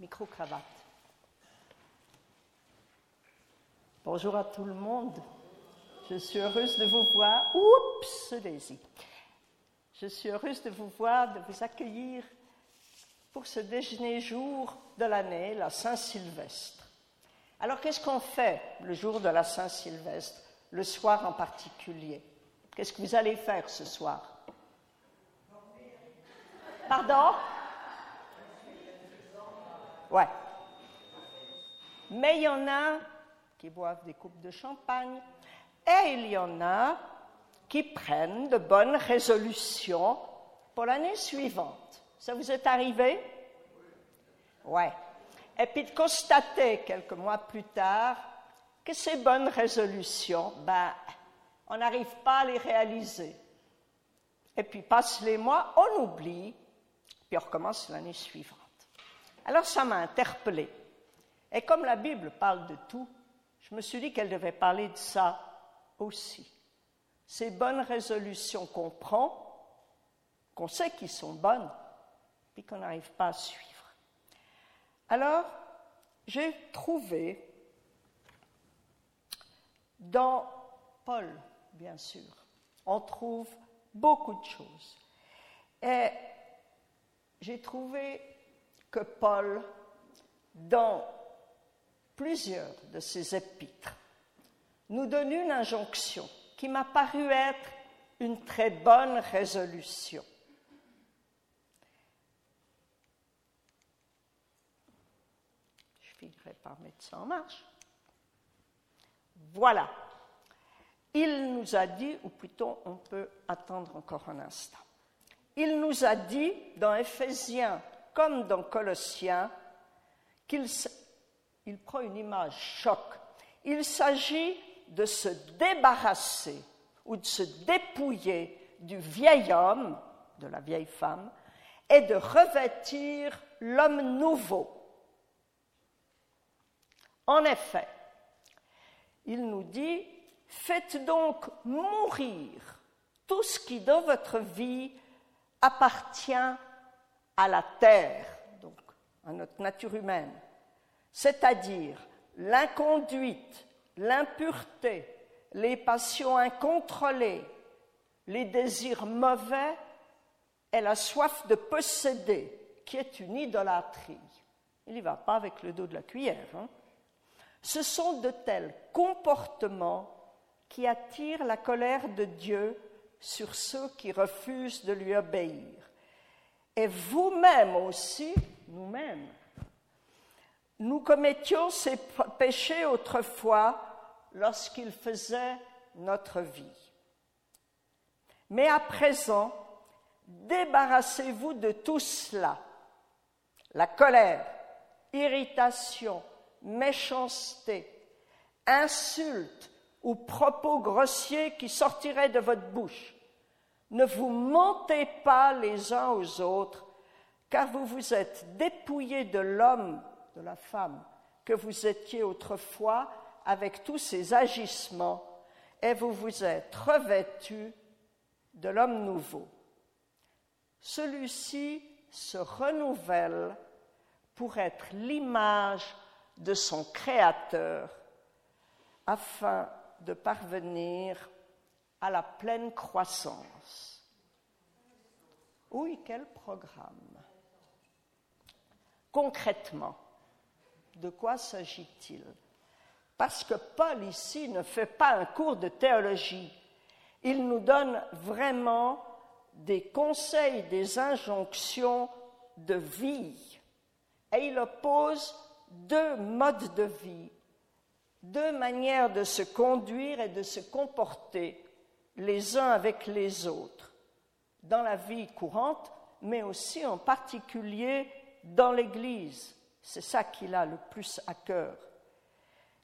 Micro-cravate. Bonjour à tout le monde. Je suis heureuse de vous voir. Oups, Daisy. Je suis heureuse de vous voir, de vous accueillir pour ce déjeuner jour de l'année, la Saint-Sylvestre. Alors, qu'est-ce qu'on fait le jour de la Saint-Sylvestre, le soir en particulier? Qu'est-ce que vous allez faire ce soir? Pardon? Ouais. Mais il y en a qui boivent des coupes de champagne et il y en a qui prennent de bonnes résolutions pour l'année suivante. Ça vous est arrivé? Ouais. Et puis de constater quelques mois plus tard que ces bonnes résolutions, ben, on n'arrive pas à les réaliser. Et puis passent les mois, on oublie, puis on recommence l'année suivante. Alors ça m'a interpellée. Et comme la Bible parle de tout, je me suis dit qu'elle devait parler de ça aussi. Ces bonnes résolutions qu'on prend, qu'on sait qu'ils sont bonnes, puis qu'on n'arrive pas à suivre. Alors, j'ai trouvé dans Paul, bien sûr, on trouve beaucoup de choses. Et j'ai trouvé que Paul, dans plusieurs de ses épîtres, nous donne une injonction qui m'a paru être une très bonne résolution. Je finirai par mettre ça en marche. Voilà. Il nous a dit, ou plutôt on peut attendre encore un instant. Il nous a dit dans Éphésiens comme dans Colossiens qu'il il prend une image choc. Il s'agit de se débarrasser ou de se dépouiller du vieil homme, de la vieille femme, et de revêtir l'homme nouveau. En effet, il nous dit, faites donc mourir tout ce qui dans votre vie appartient à la terre, donc à notre nature humaine, c'est-à-dire l'inconduite, l'impureté, les passions incontrôlées, les désirs mauvais et la soif de posséder, qui est une idolâtrie. Il n'y va pas avec le dos de la cuillère. Hein. Ce sont de tels comportements qui attirent la colère de Dieu sur ceux qui refusent de lui obéir. Et vous-même aussi, nous-mêmes, nous commettions ces péchés autrefois lorsqu'ils faisaient notre vie. Mais à présent, débarrassez-vous de tout cela. La colère, irritation, méchanceté, insultes ou propos grossiers qui sortiraient de votre bouche. Ne vous mentez pas les uns aux autres, car vous vous êtes dépouillés de l'homme de la femme que vous étiez autrefois avec tous ces agissements, et vous vous êtes revêtus de l'homme nouveau. Celui-ci se renouvelle pour être l'image de son Créateur, afin de parvenir à la pleine croissance. Oui, quel programme Concrètement, de quoi s'agit-il? Parce que Paul ici ne fait pas un cours de théologie. Il nous donne vraiment des conseils, des injonctions de vie. Et il oppose deux modes de vie, deux manières de se conduire et de se comporter les uns avec les autres, dans la vie courante, mais aussi en particulier dans l'Église. C'est ça qu'il a le plus à cœur.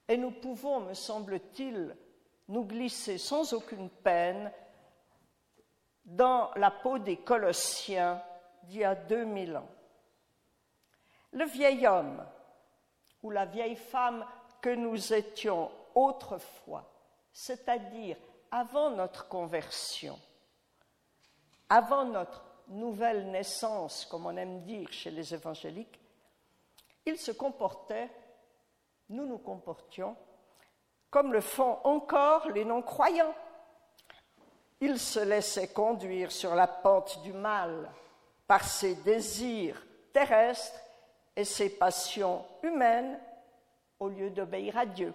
Et nous pouvons, me semble-t-il, nous glisser sans aucune peine dans la peau des Colossiens d'il y a 2000 ans. Le vieil homme ou la vieille femme que nous étions autrefois, c'est-à-dire avant notre conversion, avant notre nouvelle naissance, comme on aime dire chez les évangéliques, il se comportait, nous nous comportions, comme le font encore les non-croyants. Il se laissait conduire sur la pente du mal par ses désirs terrestres et ses passions humaines au lieu d'obéir à Dieu.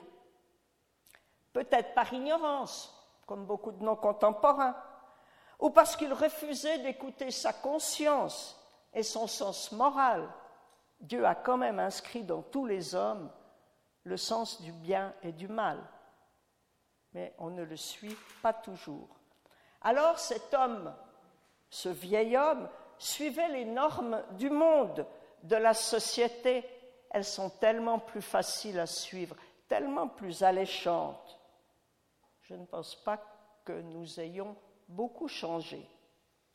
Peut-être par ignorance, comme beaucoup de nos contemporains, ou parce qu'il refusait d'écouter sa conscience et son sens moral. Dieu a quand même inscrit dans tous les hommes le sens du bien et du mal, mais on ne le suit pas toujours. Alors cet homme, ce vieil homme, suivait les normes du monde, de la société. Elles sont tellement plus faciles à suivre, tellement plus alléchantes. Je ne pense pas que nous ayons beaucoup changé.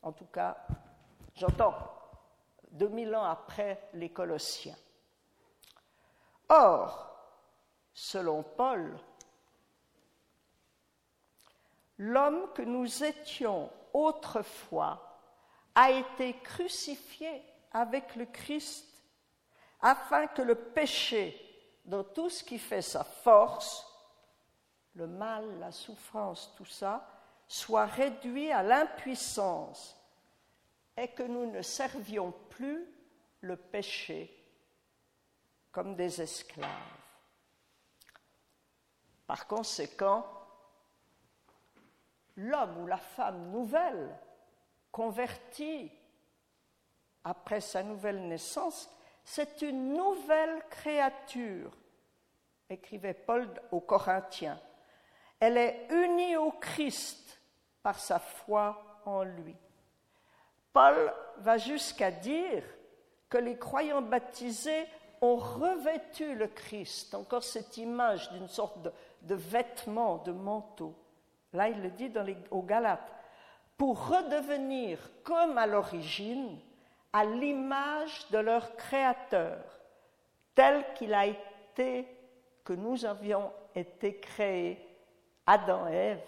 En tout cas, j'entends, 2000 ans après les Colossiens. Or, selon Paul, l'homme que nous étions autrefois a été crucifié avec le Christ afin que le péché, dans tout ce qui fait sa force, le mal, la souffrance, tout ça, soit réduit à l'impuissance et que nous ne servions plus le péché comme des esclaves. Par conséquent, l'homme ou la femme nouvelle, convertie après sa nouvelle naissance, c'est une nouvelle créature, écrivait Paul aux Corinthiens. Elle est unie au Christ par sa foi en lui. Paul va jusqu'à dire que les croyants baptisés ont revêtu le Christ, encore cette image d'une sorte de, vêtement, de manteau. Là, il le dit dans aux Galates, pour redevenir comme à l'origine, à l'image de leur Créateur, tel qu'il a été, que nous avions été créés, Adam et Ève,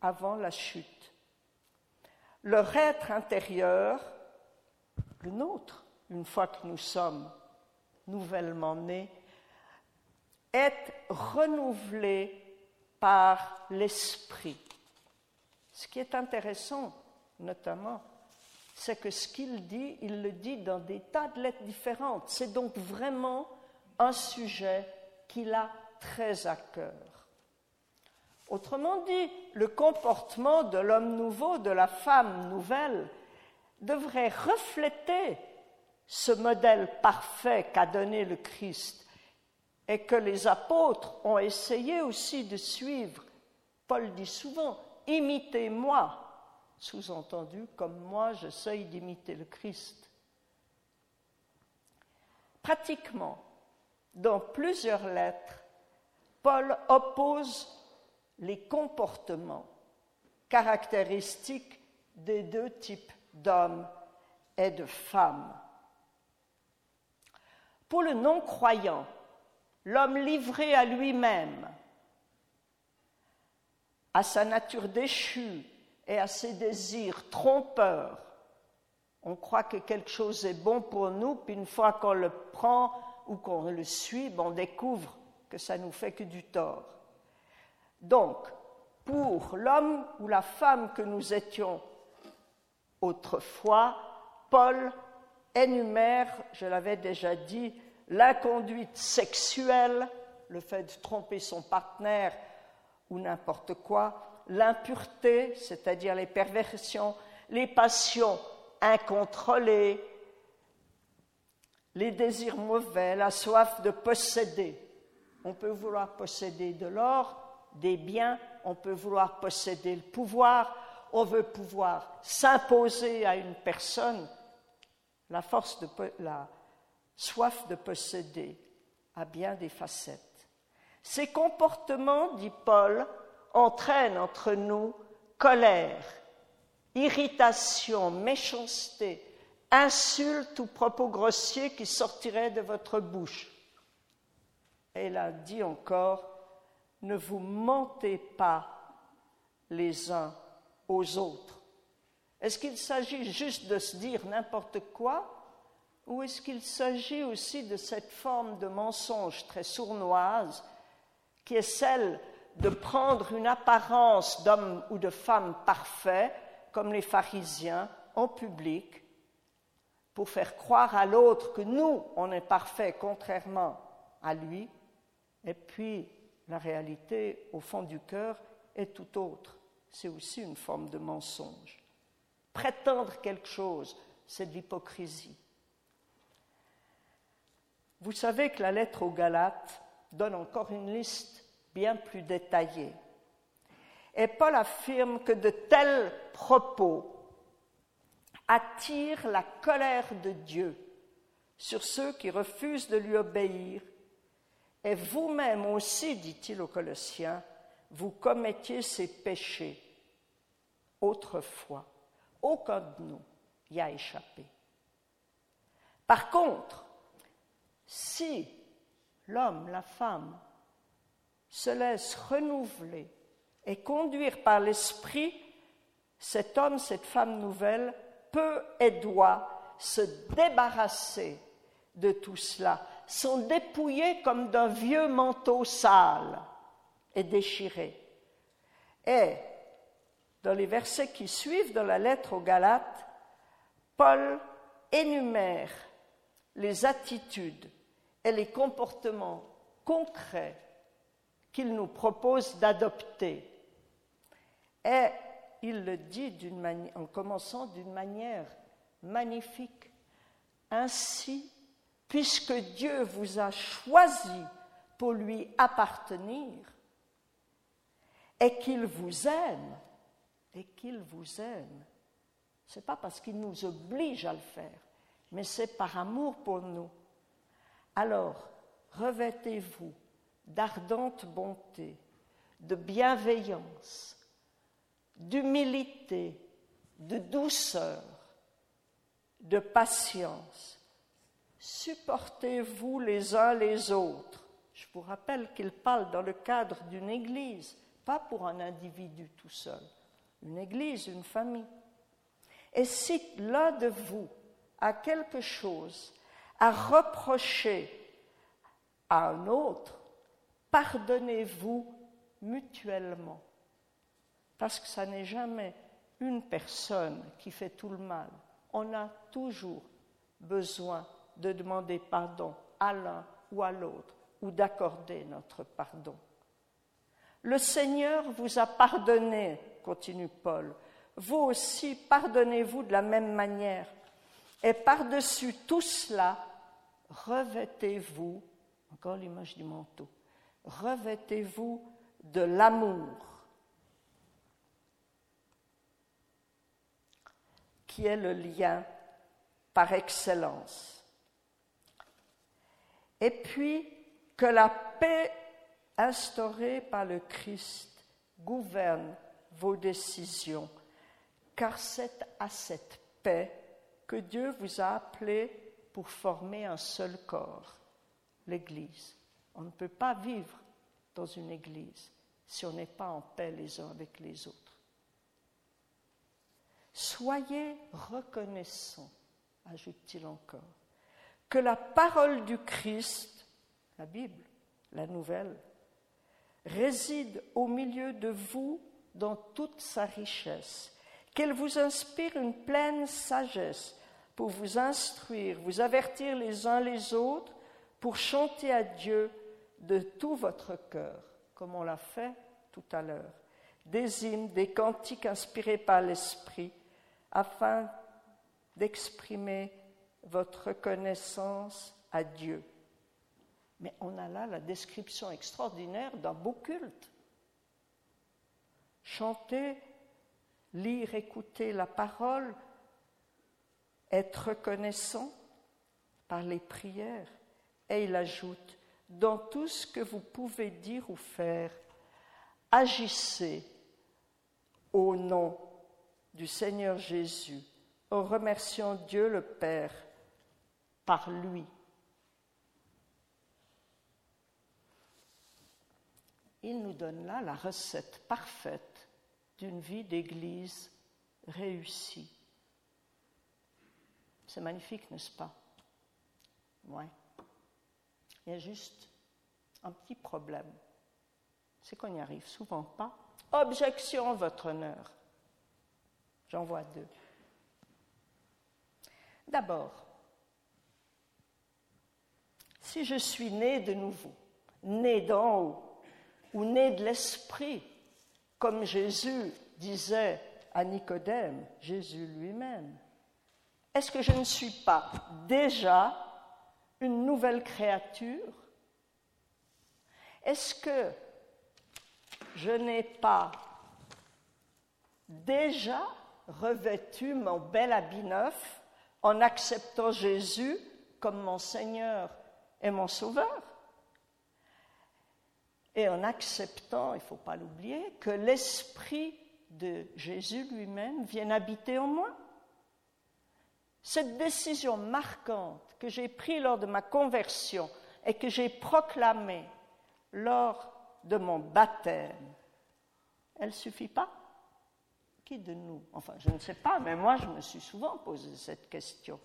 avant la chute. Leur être intérieur, le nôtre, une fois que nous sommes nouvellement nés, est renouvelé par l'esprit. Ce qui est intéressant, notamment, c'est que ce qu'il dit, il le dit dans des tas de lettres différentes. C'est donc vraiment un sujet qu'il a très à cœur. Autrement dit, le comportement de l'homme nouveau, de la femme nouvelle, devrait refléter ce modèle parfait qu'a donné le Christ et que les apôtres ont essayé aussi de suivre. Paul dit souvent, imitez-moi, sous-entendu, comme moi j'essaye d'imiter le Christ. Pratiquement, dans plusieurs lettres, Paul oppose les comportements caractéristiques des deux types d'hommes et de femmes. Pour le non-croyant, l'homme livré à lui-même, à sa nature déchue et à ses désirs trompeurs, on croit que quelque chose est bon pour nous, puis une fois qu'on le prend ou qu'on le suit, on découvre que ça nous fait que du tort. Donc, pour l'homme ou la femme que nous étions autrefois, Paul énumère, je l'avais déjà dit, l'inconduite sexuelle, le fait de tromper son partenaire ou n'importe quoi, l'impureté, c'est-à-dire les perversions, les passions incontrôlées, les désirs mauvais, la soif de posséder. On peut vouloir posséder de l'or, des biens, on peut vouloir posséder le pouvoir, on veut pouvoir s'imposer à une personne. La force de la soif de posséder a bien des facettes. Ces comportements, dit Paul, entraînent entre nous colère, irritation, méchanceté, insultes ou propos grossiers qui sortiraient de votre bouche. Et a dit encore, ne vous mentez pas les uns aux autres. Est-ce qu'il s'agit juste de se dire n'importe quoi Ou est-ce qu'il s'agit aussi de cette forme de mensonge très sournoise qui est celle de prendre une apparence d'homme ou de femme parfait, comme les pharisiens, en public, pour faire croire à l'autre que nous, on est parfait contrairement à lui, et puis la réalité, au fond du cœur, est tout autre. C'est aussi une forme de mensonge. Prétendre quelque chose, c'est de l'hypocrisie. Vous savez que la lettre aux Galates donne encore une liste bien plus détaillée. Et Paul affirme que de tels propos attirent la colère de Dieu sur ceux qui refusent de lui obéir. Et vous-même aussi, dit-il aux Colossiens, vous commettiez ces péchés autrefois. Aucun de nous y a échappé. Par contre, si l'homme, la femme, se laisse renouveler et conduire par l'esprit, cet homme, cette femme nouvelle peut et doit se débarrasser de tout cela, s'en dépouiller comme d'un vieux manteau sale et déchiré. Et dans les versets qui suivent dans la lettre aux Galates, Paul énumère les attitudes et les comportements concrets qu'il nous propose d'adopter. Et il le dit en commençant d'une manière magnifique. Ainsi, puisque Dieu vous a choisi pour lui appartenir, et qu'il vous aime, et qu'il vous aime, ce n'est pas parce qu'il nous oblige à le faire, mais c'est par amour pour nous. Alors, revêtez-vous d'ardente bonté, de bienveillance, d'humilité, de douceur, de patience. Supportez-vous les uns les autres. Je vous rappelle qu'il parle dans le cadre d'une église, pas pour un individu tout seul. Une église, une famille. Et si l'un de vous a quelque chose à reprocher à un autre, pardonnez-vous mutuellement. Parce que ça n'est jamais une personne qui fait tout le mal. On a toujours besoin de demander pardon à l'un ou à l'autre, ou d'accorder notre pardon. Le Seigneur vous a pardonné, continue Paul. Vous aussi, pardonnez-vous de la même manière. Et par-dessus tout cela, revêtez-vous, encore l'image du manteau, revêtez-vous de l'amour qui est le lien par excellence. Et puis que la paix instaurée par le Christ gouverne vos décisions, car c'est à cette paix que Dieu vous a appelé pour former un seul corps, l'Église. On ne peut pas vivre dans une église si on n'est pas en paix les uns avec les autres. Soyez reconnaissants, ajoute-t-il encore, que la parole du Christ, la Bible, la nouvelle, réside au milieu de vous dans toute sa richesse, qu'elle vous inspire une pleine sagesse pour vous instruire, vous avertir les uns les autres, pour chanter à Dieu de tout votre cœur, comme on l'a fait tout à l'heure, des hymnes, des cantiques inspirés par l'Esprit, afin d'exprimer votre reconnaissance à Dieu. Mais on a là la description extraordinaire d'un beau culte. Chanter, lire, écouter la parole, être reconnaissant par les prières. Et il ajoute, dans tout ce que vous pouvez dire ou faire, agissez au nom du Seigneur Jésus, en remerciant Dieu le Père par lui. Il nous donne là la recette parfaite d'une vie d'Église réussie. C'est magnifique, n'est-ce pas? Ouais. Il y a juste un petit problème. C'est qu'on n'y arrive souvent pas. Objection, votre honneur. J'en vois deux. D'abord, si je suis né de nouveau, né d'en haut, ou né de l'esprit, comme Jésus disait à Nicodème, Jésus lui-même, est-ce que je ne suis pas déjà une nouvelle créature? Est-ce que je n'ai pas déjà revêtu mon bel habit neuf en acceptant Jésus comme mon Seigneur et mon Sauveur et en acceptant, il ne faut pas l'oublier, que l'Esprit de Jésus lui-même vienne habiter en moi. Cette décision marquante que j'ai prise lors de ma conversion et que j'ai proclamée lors de mon baptême, elle ne suffit pas? Qui de nous Enfin, je ne sais pas, mais moi, je me suis souvent posé cette question.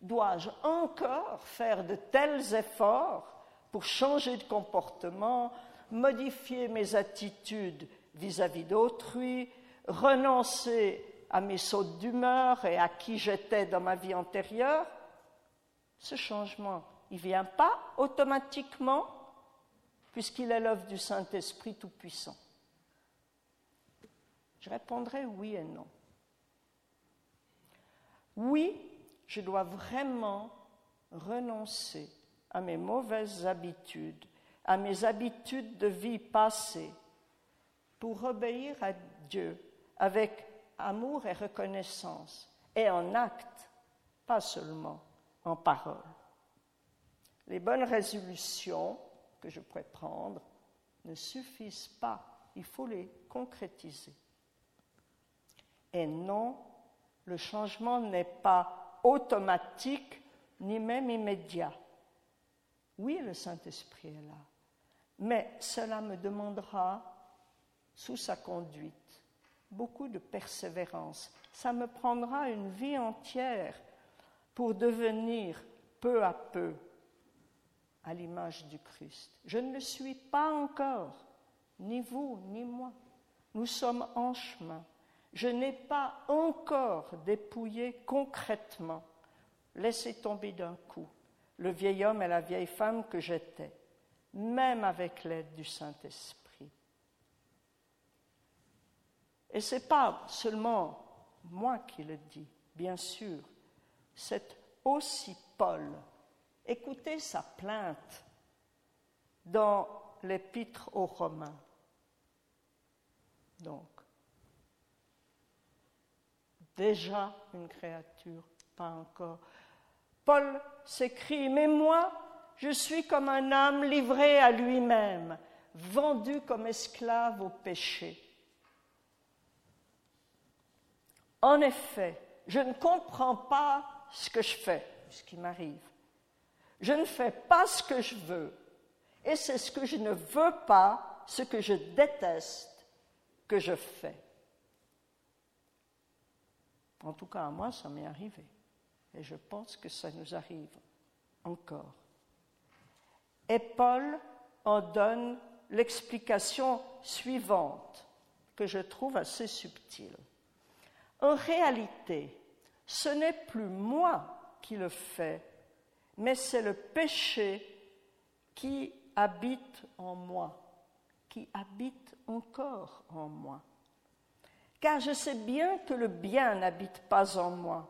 Dois-je encore faire de tels efforts pour changer de comportement, modifier mes attitudes vis-à-vis d'autrui, renoncer à mes sautes d'humeur et à qui j'étais dans ma vie antérieure, ce changement, il ne vient pas automatiquement puisqu'il est l'œuvre du Saint-Esprit Tout-Puissant. Je répondrai oui et non. Oui, je dois vraiment renoncer à mes mauvaises habitudes, à mes habitudes de vie passées, pour obéir à Dieu avec amour et reconnaissance, et en acte, pas seulement en parole. Les bonnes résolutions que je pourrais prendre ne suffisent pas, il faut les concrétiser. Et non, le changement n'est pas automatique ni même immédiat. Oui, le Saint-Esprit est là, mais cela me demandera, sous sa conduite, beaucoup de persévérance. Ça me prendra une vie entière pour devenir peu à peu à l'image du Christ. Je ne le suis pas encore, ni vous, ni moi. Nous sommes en chemin. Je n'ai pas encore dépouillé concrètement, laissé tomber d'un coup le vieil homme et la vieille femme que j'étais, même avec l'aide du Saint-Esprit. Et ce n'est pas seulement moi qui le dis, bien sûr, c'est aussi Paul. Écoutez sa plainte dans l'épître aux Romains. Donc, déjà une créature, pas encore. Paul s'écrit, mais moi, je suis comme un âme livré à lui-même, vendu comme esclave au péché. En effet, je ne comprends pas ce que je fais, ce qui m'arrive. Je ne fais pas ce que je veux, et c'est ce que je ne veux pas, ce que je déteste, que je fais. En tout cas, à moi, ça m'est arrivé. Et je pense que ça nous arrive encore. Et Paul en donne l'explication suivante, que je trouve assez subtile. En réalité, ce n'est plus moi qui le fais, mais c'est le péché qui habite en moi, qui habite encore en moi. Car je sais bien que le bien n'habite pas en moi,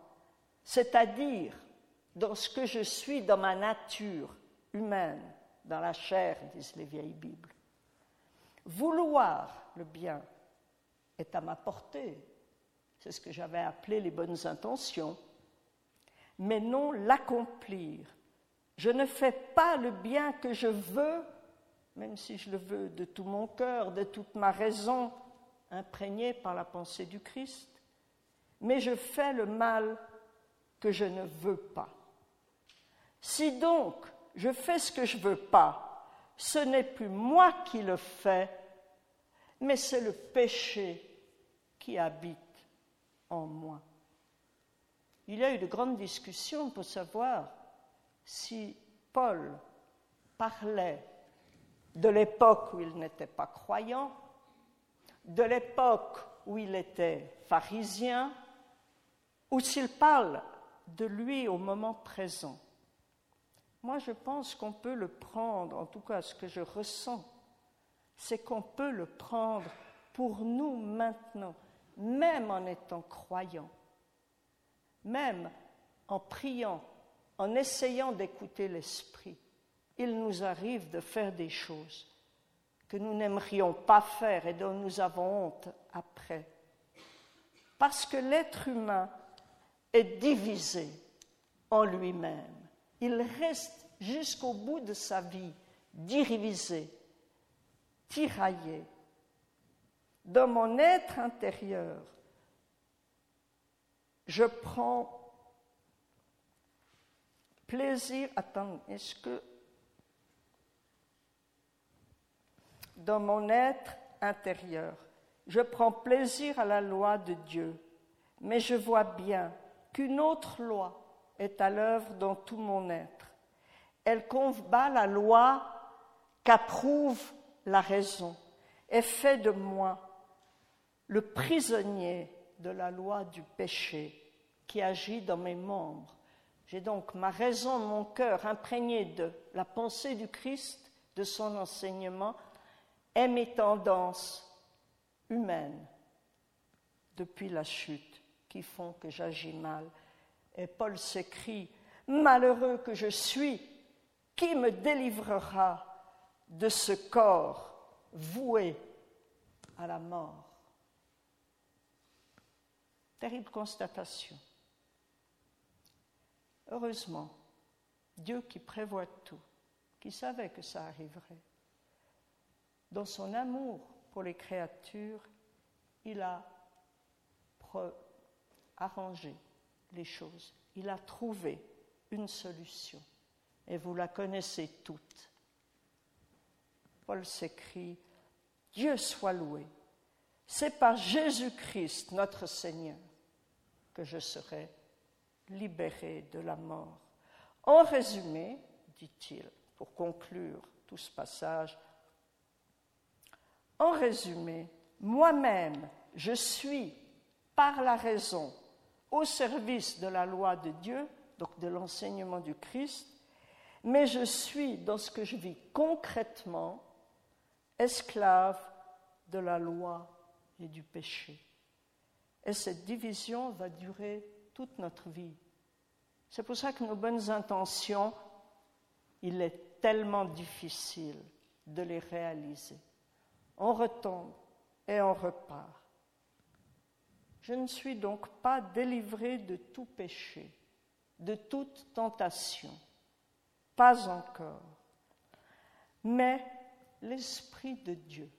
c'est-à-dire dans ce que je suis dans ma nature humaine, dans la chair, disent les vieilles Bibles. Vouloir le bien est à ma portée, c'est ce que j'avais appelé les bonnes intentions, mais non l'accomplir. Je ne fais pas le bien que je veux, même si je le veux de tout mon cœur, de toute ma raison, imprégnée par la pensée du Christ, mais je fais le mal que je ne veux pas. Si donc je fais ce que je ne veux pas, ce n'est plus moi qui le fais, mais c'est le péché qui habite en moi. Il y a eu de grandes discussions pour savoir si Paul parlait de l'époque où il n'était pas croyant, de l'époque où il était pharisien, ou s'il parle de lui au moment présent. Moi, je pense qu'on peut le prendre, en tout cas ce que je ressens, c'est qu'on peut le prendre pour nous maintenant, même en étant croyant, même en priant, en essayant d'écouter l'Esprit. Il nous arrive de faire des choses que nous n'aimerions pas faire et dont nous avons honte après. Parce que l'être humain est divisé en lui-même. Il reste jusqu'au bout de sa vie divisé, tiraillé. Dans mon être intérieur, je prends plaisir. Attends, est-ce que dans mon être intérieur, je prends plaisir à la loi de Dieu, mais je vois bien qu'une autre loi est à l'œuvre dans tout mon être. Elle combat la loi qu'approuve la raison et fait de moi le prisonnier de la loi du péché qui agit dans mes membres. J'ai donc ma raison, mon cœur imprégné de la pensée du Christ, de son enseignement, et mes tendances humaines depuis la chute qui font que j'agis mal. Et Paul s'écrie, Malheureux que je suis, qui me délivrera de ce corps voué à la mort? Terrible constatation. Heureusement, Dieu qui prévoit tout, qui savait que ça arriverait, dans son amour pour les créatures, il a arrangé les choses. Il a trouvé une solution. Et vous la connaissez toutes. Paul s'écrit, Dieu soit loué. C'est par Jésus-Christ, notre Seigneur, que je serai libéré de la mort. En résumé, dit-il, pour conclure tout ce passage, en résumé, moi-même, je suis, par la raison, au service de la loi de Dieu, donc de l'enseignement du Christ, mais je suis, dans ce que je vis concrètement, esclave de la loi et du péché. Et cette division va durer toute notre vie. C'est pour ça que nos bonnes intentions, il est tellement difficile de les réaliser on retombe et on repart. Je ne suis donc pas délivré de tout péché, de toute tentation, pas encore. Mais l'Esprit de Dieu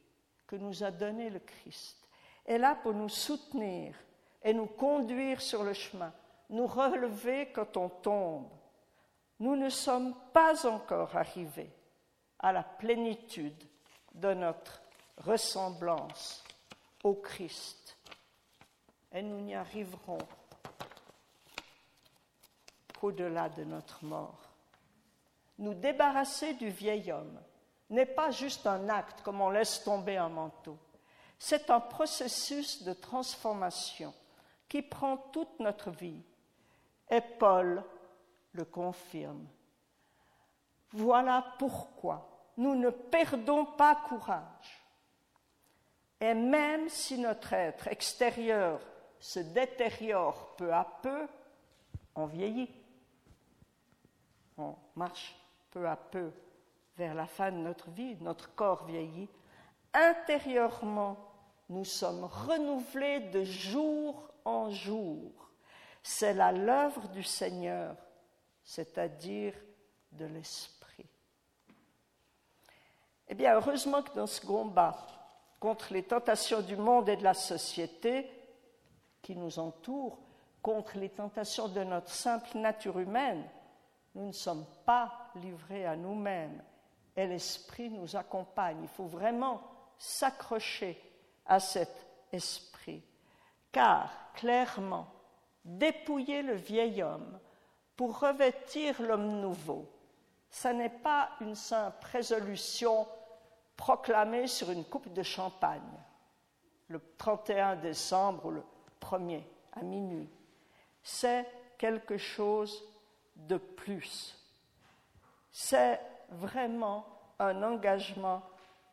que nous a donné le Christ est là pour nous soutenir et nous conduire sur le chemin, nous relever quand on tombe. Nous ne sommes pas encore arrivés à la plénitude de notre ressemblance au Christ. Et nous n'y arriverons qu'au-delà de notre mort. Nous débarrasser du vieil homme n'est pas juste un acte comme on laisse tomber un manteau. C'est un processus de transformation qui prend toute notre vie. Et Paul le confirme. Voilà pourquoi nous ne perdons pas courage. Et même si notre être extérieur se détériore peu à peu, on vieillit. On marche peu à peu vers la fin de notre vie, notre corps vieillit. Intérieurement, nous sommes renouvelés de jour en jour. C'est là l'œuvre du Seigneur, c'est-à-dire de l'Esprit. Eh bien, heureusement que dans ce combat, contre les tentations du monde et de la société qui nous entoure, contre les tentations de notre simple nature humaine, nous ne sommes pas livrés à nous-mêmes et l'Esprit nous accompagne. Il faut vraiment s'accrocher à cet esprit, car clairement, dépouiller le vieil homme pour revêtir l'homme nouveau. Ce n'est pas une simple résolution proclamée sur une coupe de champagne le 31 décembre ou le 1er à minuit. C'est quelque chose de plus. C'est vraiment un engagement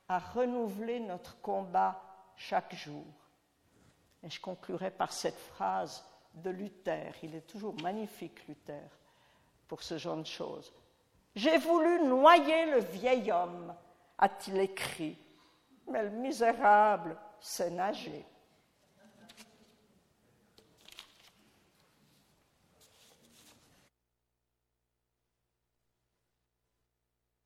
à renouveler notre combat chaque jour. Et je conclurai par cette phrase de Luther. Il est toujours magnifique, Luther, pour ce genre de choses. J'ai voulu noyer le vieil homme, a-t-il écrit, mais le misérable sait nager.